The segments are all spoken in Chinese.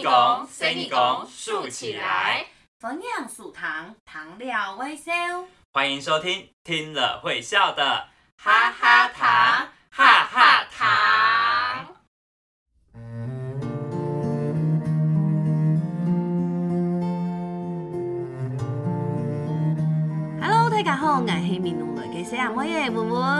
你讲，生你讲，竖起来，分享素糖，糖料微笑。欢迎收听，听了会笑的哈哈糖，哈哈糖。Hello，大家好，我是闽南来嘅小阿妹嘅文文文文。大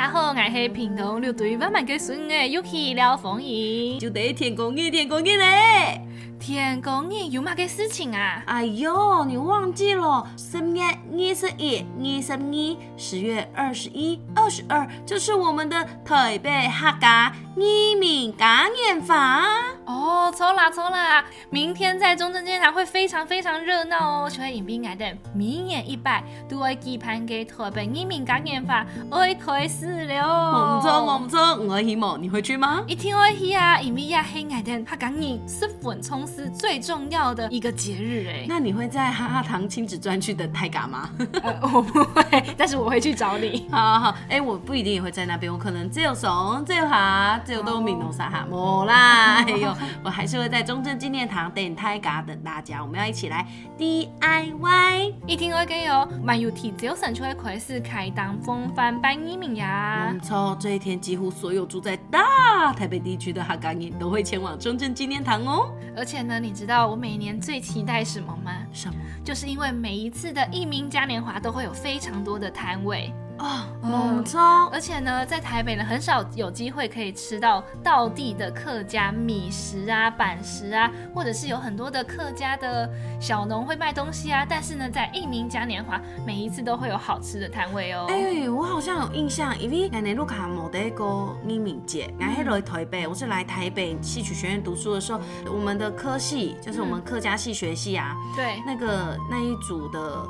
家好，我是屏东六队万万嘅孙嘅 Yuki 廖凤仪。就得天公爷，天公爷嘞！天公爷有嘛嘅事情啊？哎呦，你忘记了？十月二十一、二十二，十月二十一、二十二，就是我们的台北客家移民嘉年华。哦，错啦错啦，明天在中正纪念堂会非常非常热闹哦，就会迎宾我哋明年一百都会举办嘅台北移民嘉年华会开始了。我唔错，我唔错，我希望你会去吗？一定会去啊，因为呀，黑我哋客家人是粉葱丝最重要的一个节日哎。那你会在哈哈堂亲子专区等泰嘎吗？呃我不会，但是我会去找你。好好好，哎、我不一定也会在那边，我可能只有怂，只有哈，只有都闽东沙哈，莫啦，哎呦，我还是会在中正纪念堂等泰嘎等大家，我们要一起来 DIY。一定会给有蛮有体只有省就会开始开档风帆办移民呀没。错，这一天几乎所有住在大台北地区的哈嘎人都会前往中正纪念堂哦。而且呢，你知道我每年最期待什么吗？什么？就是因为每一次的艺名嘉年华都会有非常多的摊位，哦，嗯没错，而且呢，在台北呢很少有机会可以吃到道地的客家米食啊、板食啊，或者是有很多的客家的小农会卖东西啊。但是呢，在一民嘉年华每一次都会有好吃的摊位哦。哎、我好像有印象，因为我年路卡某的一个移民节，我还来台北，我是来台北戏曲学院读书的时候，我们的科系就是我们客家戏学系啊，对，那个那一组的。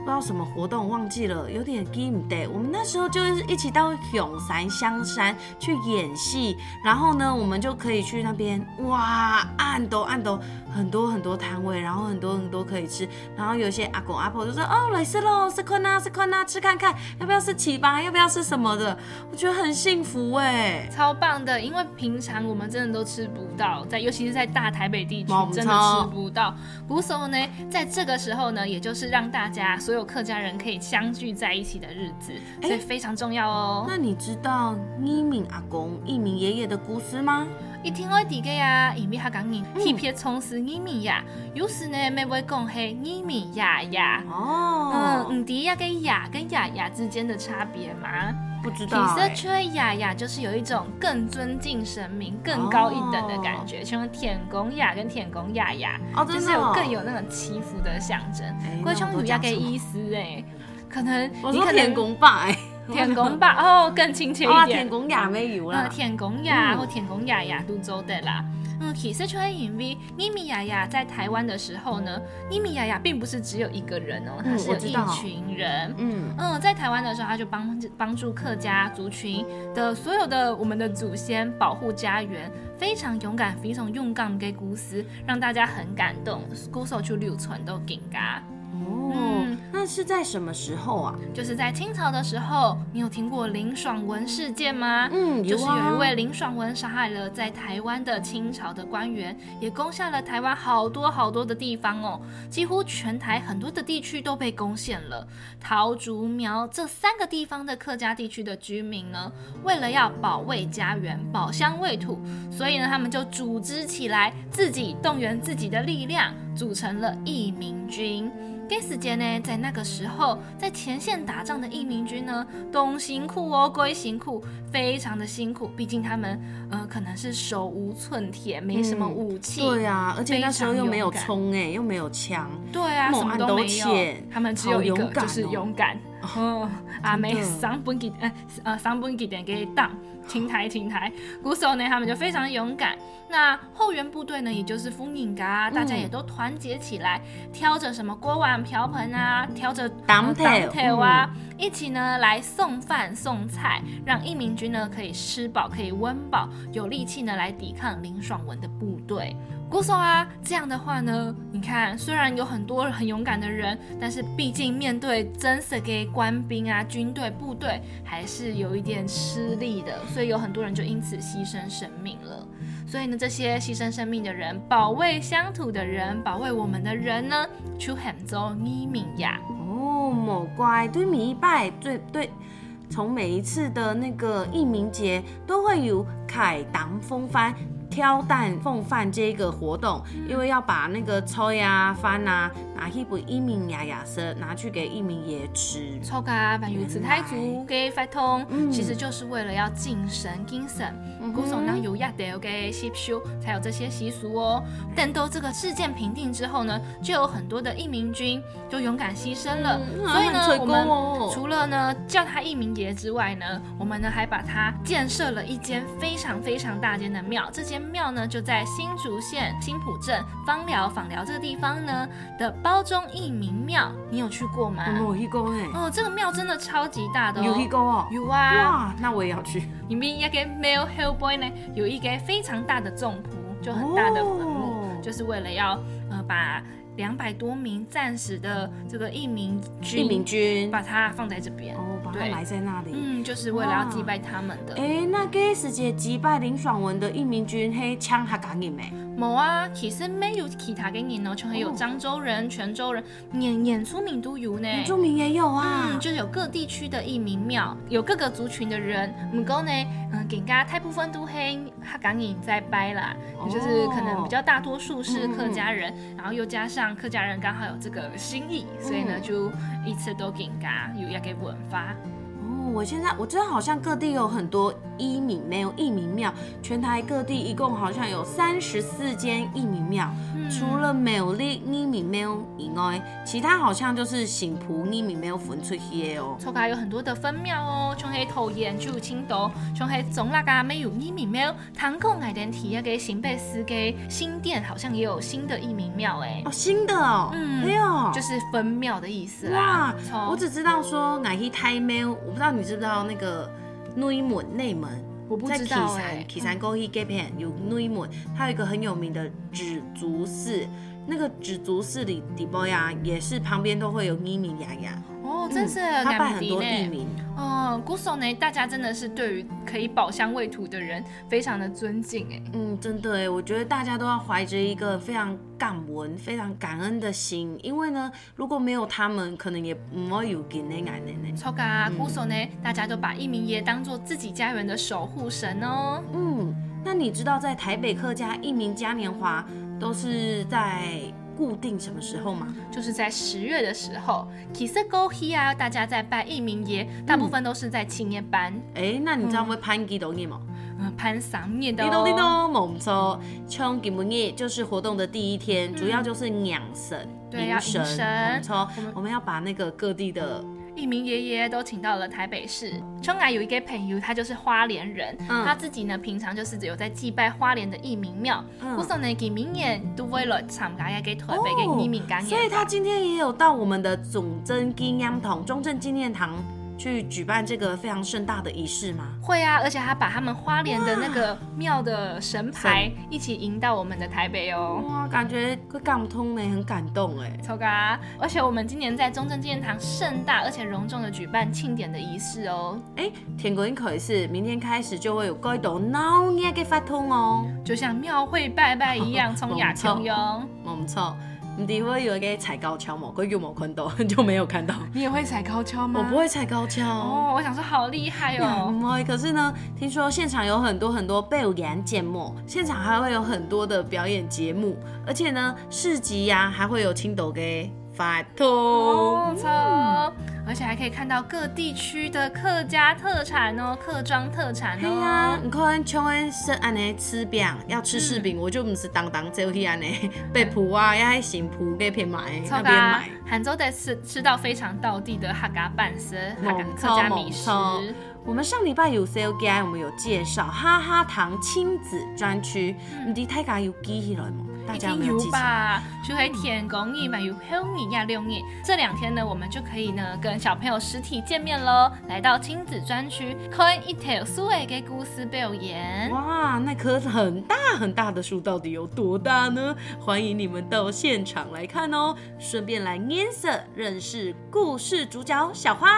不知道什么活动忘记了，有点 game day。我们那时候就是一起到永山香山去演戏，然后呢，我们就可以去那边，哇，按斗按斗，很多很多摊位，然后很多很多可以吃，然后有些阿公阿婆就说，哦，来吃喽，吃困啊，吃困啊，吃看看，要不要吃糍粑，要不要吃什么的，我觉得很幸福哎。超棒的，因为平常我们真的都吃不到，在尤其是在大台北地区没真的吃不到。鼓手呢，在这个时候呢，也就是让大家所有客家人可以相聚在一起的日子，哎所以非常重要哦。那你知道一名阿公、一名爷爷的故事吗？一听我第个呀，因为他讲人特别从事移民呀，有时呢，没会讲系移民呀呀。哦，嗯，唔知呀跟呀跟雅雅之间的差别吗？不知其道、欸。实吹雅雅就是有一种更尊敬神明、更高一等的感觉，像天公雅跟天公雅雅，哦，真的、就是有哦、更有那种祈福的象征。我都语要给讲什么意思哎，可能你可能说天公吧，哎，天公吧，哦，更亲切哇，一点天。公亚没有呃，啦。天公雅嗯或天公雅雅都做的啦。嗯，其实穿因为妮米雅雅在台湾的时候呢，妮米雅雅并不是只有一个人哦，她嗯是有一群人。嗯，嗯，在台湾的时候，他就帮帮助客家族群的所有的我们的祖先保护家园，非常勇敢，非常勇敢给故事，让大家很感动。歌手就流传都给嘎。哦嗯，那是在什么时候啊？就是在清朝的时候，你有听过林爽文事件吗？嗯，就是啊有一位林爽文杀害了在台湾的清朝的官员，也攻下了台湾好多好多的地方哦，几乎全台很多的地区都被攻陷了。桃竹苗这三个地方的客家地区的居民呢，为了要保卫家园、保乡卫土，所以呢，他们就组织起来，自己动员自己的力量，组成了义民军。给时间呢，在那个时候，在前线打仗的义民军呢，东辛苦哦，归辛苦，非常的辛苦。毕竟他们，呃，可能是手无寸铁，没什么嗯武器。对啊，而且那时候又没有非常葱哎，又没有枪，对啊，什么都都没有，他们只有一个，就是哦勇敢。嗯，阿妹上本给呃呃上本给点给当停台停台，鼓手呢他们就非常勇敢。那后援部队呢，也就是风影嘎，大家也都团结起来，挑着什么锅碗瓢盆啊，挑着当头当头啊，一起呢来送饭送菜，让义民军呢可以吃饱，可以温饱，有力气呢来抵抗林爽文的部队。鼓手啊，这样的话呢，你看，虽然有很多很勇敢的人，但是毕竟面对真实给官兵啊、军队、部队，还是有一点吃力的，所以有很多人就因此牺牲生命了。所以呢，这些牺牲生命的人，保卫乡土的人，保卫我们的人呢，出很多移民呀。哦，莫怪对米一拜，对对，从每一次的那个义民节都会有凯当风帆。挑担奉饭这个活动，因为要把那个抽呀、饭啊拿去给一名牙牙生，拿去给一名爷吃。抽卡把鱼子太足给发通，其实就是为了要敬神精神。古手呢有亚得给习俗，才有这些习俗哦。等到这个事件平定之后呢，就有很多的义民军就勇敢牺牲了。所以呢，我们除了呢叫他义民爷之外呢，我们呢还把他建设了一间非常非常大间的庙。这间庙呢，就在新竹县新浦镇芳寮访寮这个地方呢的包中义民庙，你有去过吗？有去过哎。哦，这个庙真的超级大的哦。有去过哦。有啊。哇，那我也要去。里面一个 male hellboy 呢，有一个非常大的众仆，就很大的坟墓，就是为了要呃把。两百多名战死的这个义民军，义民军。把它放在这边，哦，把它埋在那里，嗯，就是为了要祭拜他们的。哎，那给世界祭拜林爽文的义民军，嘿，枪还敢赢没？冇啊，其实没有其他给你哦，就还有漳州人、泉州人，演演出名都有呢，演出名也有啊，嗯，就有各地区的义民庙，有各个族群的人，唔过呢，嗯，更加大部分都黑，他港影在掰啦，就是可能比较大多数是客家人，然后又加上。客家人刚好有这个心意，所以呢，就一次都给家有要给文发。哦，我现在我知道好像各地有很多一民没有一民庙，全台各地一共好像有三十四间一民庙。除了没有立义民庙以外，其他好像就是新浦义民庙分出去哦。错开有很多的分庙哦，像黑桃园就青岛，像黑总那个没有义民庙，唐口爱电体那个新北市的新店好像也有新的一民庙哎。哦，新的哦，嗯，没有，就是分庙的意思啦。哇，我只知道说爱去太庙，我不知道你知不知道那个内蒙内蒙。我不知道哎，岐山公益这边有内蒙，它有一个很有名的紫竹寺，那个紫竹寺里底波呀，也是旁边都会有咪咪呀呀。哦，真是他拜很多地名。哦，古手呢，大家真的是对于可以保乡卫土的人非常的尊敬哎。嗯，真的哎，我觉得大家都要怀着一个非常感恩、非常感恩的心，因为呢，如果没有他们，可能也唔会有今天爱的呢。错噶，古手呢，大家都把一名爷当做自己家园的守护神哦。嗯，那你知道在台北客家一名嘉年华都是在？固定什么时候吗？就是在十月的时候。其实高希啊，大家在拜义民爷，大部分都是在青年班。哎，那你知道会攀几多年吗？嗯，攀上面的。滴咚滴咚，冇错。冲吉门夜就是活动的第一天，主要就是养神、迎神。猛抽，我们要把那个各地的。一名爷爷都请到了台北市。春来有一个朋友，他就是花莲人，他自己呢平常就是有在祭拜花莲的义民庙。我说呢，给明年都为了参加一个台北的义民感所以他今天也有到我们的总真纪念堂、中正纪念堂。去举办这个非常盛大的仪式吗？会啊，而且他把他们花莲的那个庙的神牌一起迎到我们的台北哦。哇，感觉会感通呢，很感动哎。超嘎！而且我们今年在中正纪念堂盛大而且隆重的举办庆典的仪式哦。哎，天国音可是明天开始就会有该度闹热给发通哦，就像庙会拜拜一样，从雅秋哟。没错。你会有一个踩高跷吗？可有没看到？就没有看到。你也会踩高跷吗？我不会踩高跷。哦，我想说好厉害哦。不会，可是呢，听说现场有很多很多表演节目，现场还会有很多的表演节目，而且呢，市集呀还会有青豆给发通。而且还可以看到各地区的客家特产哦，客庄特产哦。对啊，你看像安是安尼吃饼，要吃柿饼，我就不是当当走去安尼北埔啊，要喺新埔那边买那边买。杭州在吃吃到非常道地的客家半食，客家米食。我们上礼拜有 C O G I，我们有介绍哈哈糖亲子专区，你的太家有记起来吗？大一家有记起来？吧？就会填公益嘛，有红益呀六益。这两天呢，我们就可以呢跟小朋友实体见面喽，来到亲子专区看一条苏伟给故事表演。哇，那棵很大很大的树到底有多大呢？欢迎你们到现场来看哦，顺便来颜色认识故事主角小花。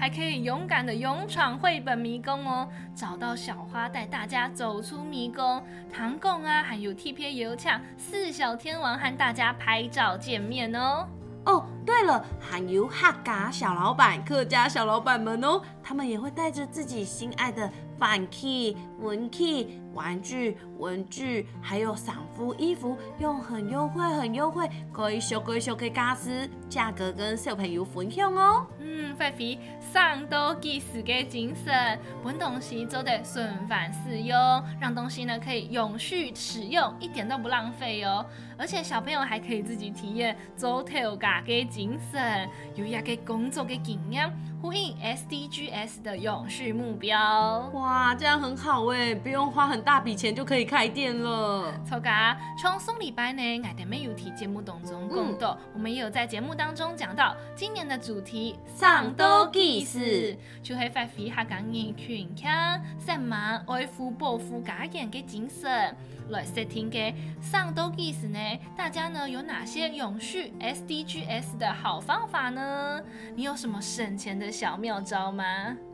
还可以勇敢的勇闯绘本迷宫哦，找到小花带大家走出迷宫。唐贡啊，还有 TPA 油呛四小天王和大家拍照见面哦。哦，对了，还有哈嘎小老板、客家小老板们哦，他们也会带着自己心爱的 fankey 文 key、玩具、文具，还有赏肤衣服，用很优惠、很优惠，可以修改修改家私，价格跟小朋友分享哦。嗯，菲菲上都记死嘅精神，本东西都得顺返使用，让东西呢可以永续使用，一点都不浪费哦。而且小朋友还可以自己体验走头嘎嘅精神，有一个工作嘅经验，呼应 SDGs 的永续目标。哇，这样很好哎，不用花很大笔钱就可以开店了。错噶，从送礼拜呢，我哋没有提节目当中讲到，我们也有在节目当中讲到今年的主题上都记事，就系发挥下港人群腔，什么爱护保护家人嘅精神。来 setting 嘅上都记事呢，大家呢有哪些永续 SDGs 的好方法呢？你有什么省钱的小妙招吗？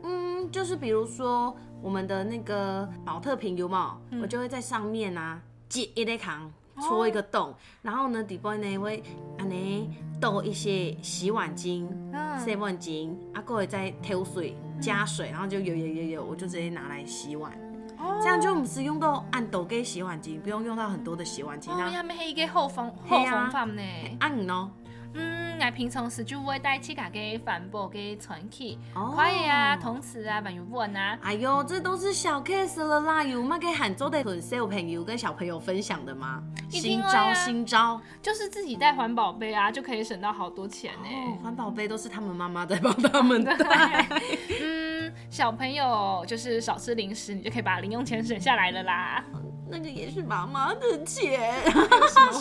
嗯，就是比如说我们的那个保特瓶有没有？嗯我就会在上面啊接一粒糖，戳一个洞，然后呢底部呢会安尼倒一些洗碗精、嗯洗碗精，啊，过会再挑水加水，然后就有有有有，我就直接拿来洗碗，哦这样就不是用到按斗给洗碗机，不用用到很多的洗碗巾哦，啊。呀，咪系嘅后方后方法呢？啊你呢？嗯，我平常时就会带起家嘅帆布嘅传去，哦快啊、同词啊、朋友问啊。哎呦，这都是小 case 了啦，有嘛给杭州的很小朋友跟小朋友分享的吗？新招新招。就是自己带环保杯啊，就可以省到好多钱呢、哦，环保杯都是他们妈妈在帮他们带。嗯，小朋友就是少吃零食，你就可以把零用钱省下来了啦。那个也是妈妈的钱，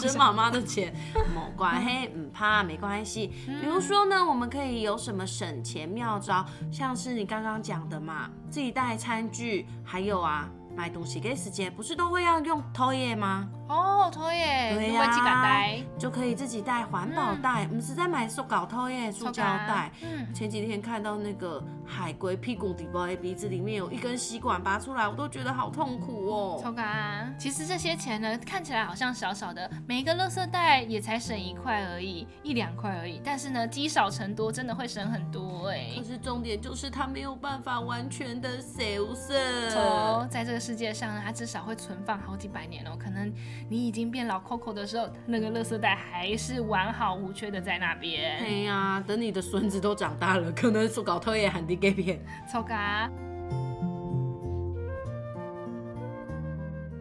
是 妈妈的钱，没关系，唔怕，没关系。比如说呢，我们可以有什么省钱妙招，像是你刚刚讲的嘛，自己带餐具，还有啊，买东西给时间，不是都会要用偷耶吗？哦，对耶，对呀、自己呀、带，就可以自己带环保袋，我们是在买塑胶托耶塑胶袋。嗯，前几天看到那个海龟屁股底部的鼻子里面有一根吸管拔出来，我都觉得好痛苦哦。抽啊！其实这些钱呢，看起来好像小小的，每一个垃圾袋也才省一块而已，一两块而已。但是呢，积少成多，真的会省很多哎可。是重点就是它没有办法完全的消失。哦，在这个世界上呢，它至少会存放好几百年哦。可能你已经变老 Coco 的时候，那个垃圾袋还是完好无缺的在那边。哎呀，等你的孙子都长大了，可能塑胶托也喊你给骗。抽嘎。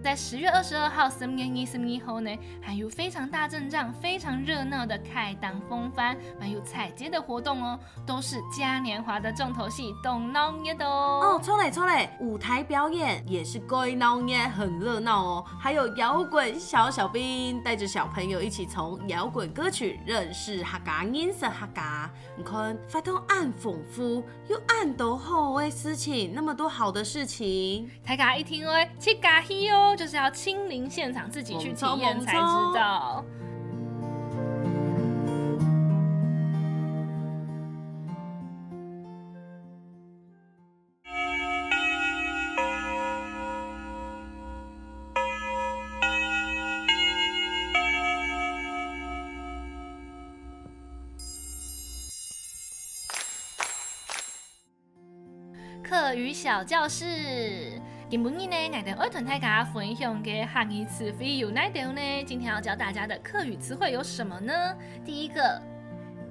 在十月二十二号十月二十二号呢，还有非常大阵仗、非常热闹的开档风帆，还有彩街的活动哦，都是嘉年华的重头戏，动脑捏的哦哦。，错嘞错嘞，舞台表演也是归闹耶，很热闹哦。还有摇滚小小兵带着小朋友一起从摇滚歌曲认识哈嘎音色哈嘎。你看，发动暗讽夫又暗斗后的事情，那么多好的事情。大家一听哦，去嘎嘿哦，就是要亲临现场自己去体验才知道。课余小教室。今本日呢，我哋爱同大家分享嘅汉语词汇有哪条呢？今天要教大家的课语词汇有什么呢？第一个，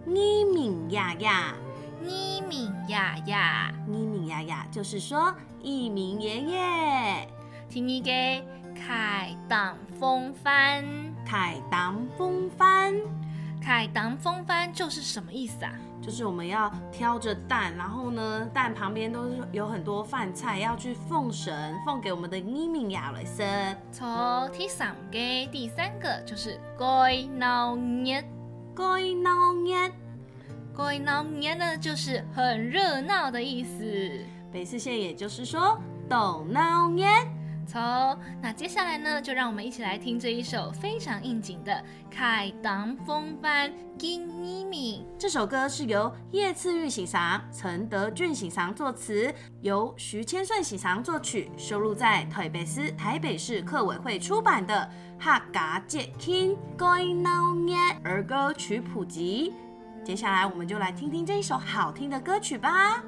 咪敏呀呀，呢敏呀呀，咪敏呀呀，就是说一鸣爷爷第二个，开挡风帆。凯挡风帆，开挡风帆就是什么意思啊？就是我们要挑着蛋，然后呢，蛋旁边都是有很多饭菜要去奉神，奉给我们的伊敏亚雷森。从第三个，第三个就是过闹年，过闹年，过闹年呢就是很热闹的意思。北四县也就是说懂闹年。从那接下来呢，就让我们一起来听这一首非常应景的《开当风帆金一米》。这首歌是由叶次玉喜长、陈德俊喜长作词，由徐千顺喜长作曲，收录在台北市台北市客委会出版的《客家节庆该闹热儿歌曲谱集》。接下来我们就来听听这一首好听的歌曲吧。